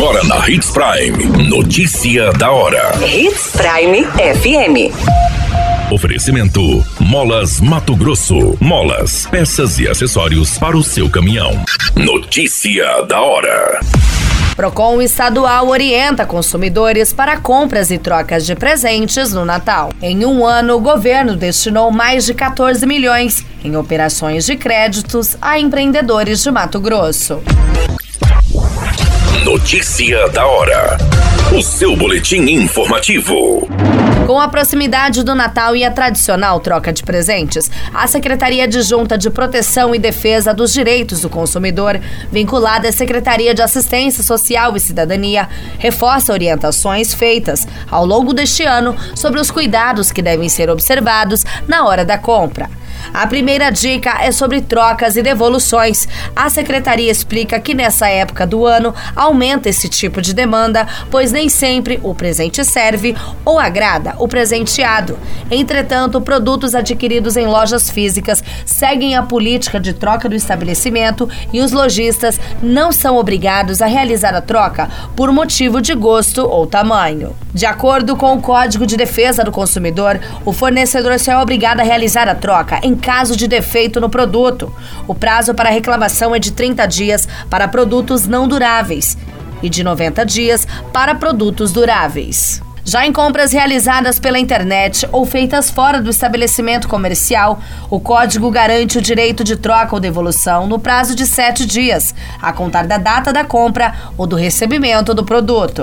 Agora na Hits Prime. Notícia da hora. Hits Prime FM. Oferecimento: Molas Mato Grosso. Molas, peças e acessórios para o seu caminhão. Notícia da hora. Procon estadual orienta consumidores para compras e trocas de presentes no Natal. Em um ano, o governo destinou mais de 14 milhões em operações de créditos a empreendedores de Mato Grosso. Notícia da hora. O seu boletim informativo. Com a proximidade do Natal e a tradicional troca de presentes, a Secretaria Adjunta de Proteção e Defesa dos Direitos do Consumidor, vinculada à Secretaria de Assistência Social e Cidadania, reforça orientações feitas ao longo deste ano sobre os cuidados que devem ser observados na hora da compra. A primeira dica é sobre trocas e devoluções. A secretaria explica que nessa época do ano aumenta esse tipo de demanda, pois nem sempre o presente serve ou agrada o presenteado. Entretanto, produtos adquiridos em lojas físicas seguem a política de troca do estabelecimento e os lojistas não são obrigados a realizar a troca por motivo de gosto ou tamanho. De acordo com o Código de Defesa do Consumidor, o fornecedor só é obrigado a realizar a troca em caso de defeito no produto. O prazo para reclamação é de 30 dias para produtos não duráveis e de 90 dias para produtos duráveis. Já em compras realizadas pela internet ou feitas fora do estabelecimento comercial, o código garante o direito de troca ou devolução no prazo de sete dias, a contar da data da compra ou do recebimento do produto.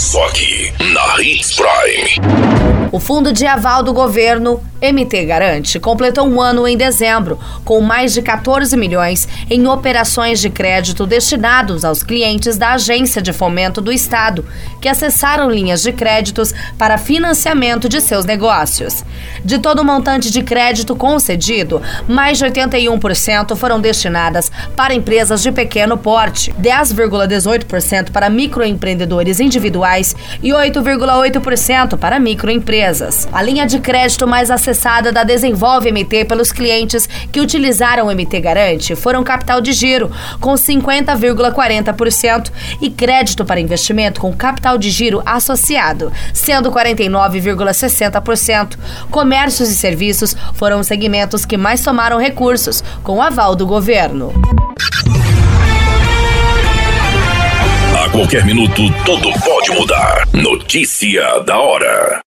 Só aqui, na Hits Prime. O Fundo de Aval do Governo, MT Garante, completou um ano em dezembro, com mais de 14 milhões em operações de crédito destinados aos clientes da Agência de Fomento do Estado, que acessaram linhas de créditos para financiamento de seus negócios. De todo o montante de crédito concedido, mais de 81% foram destinadas para empresas de pequeno porte, 10,18% para microempreendedores individuais e 8,8% para microempresas empresas. A linha de crédito mais acessada da Desenvolve MT pelos clientes que utilizaram o MT Garante foram capital de giro, com 50,40%, e crédito para investimento com capital de giro associado, sendo 49,60%. Comércios e serviços foram os segmentos que mais tomaram recursos, com o aval do governo. A qualquer minuto, tudo pode mudar. Notícia da hora.